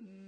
Mm.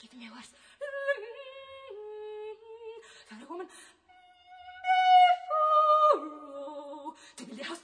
Give me yours. Found a woman before to build a house.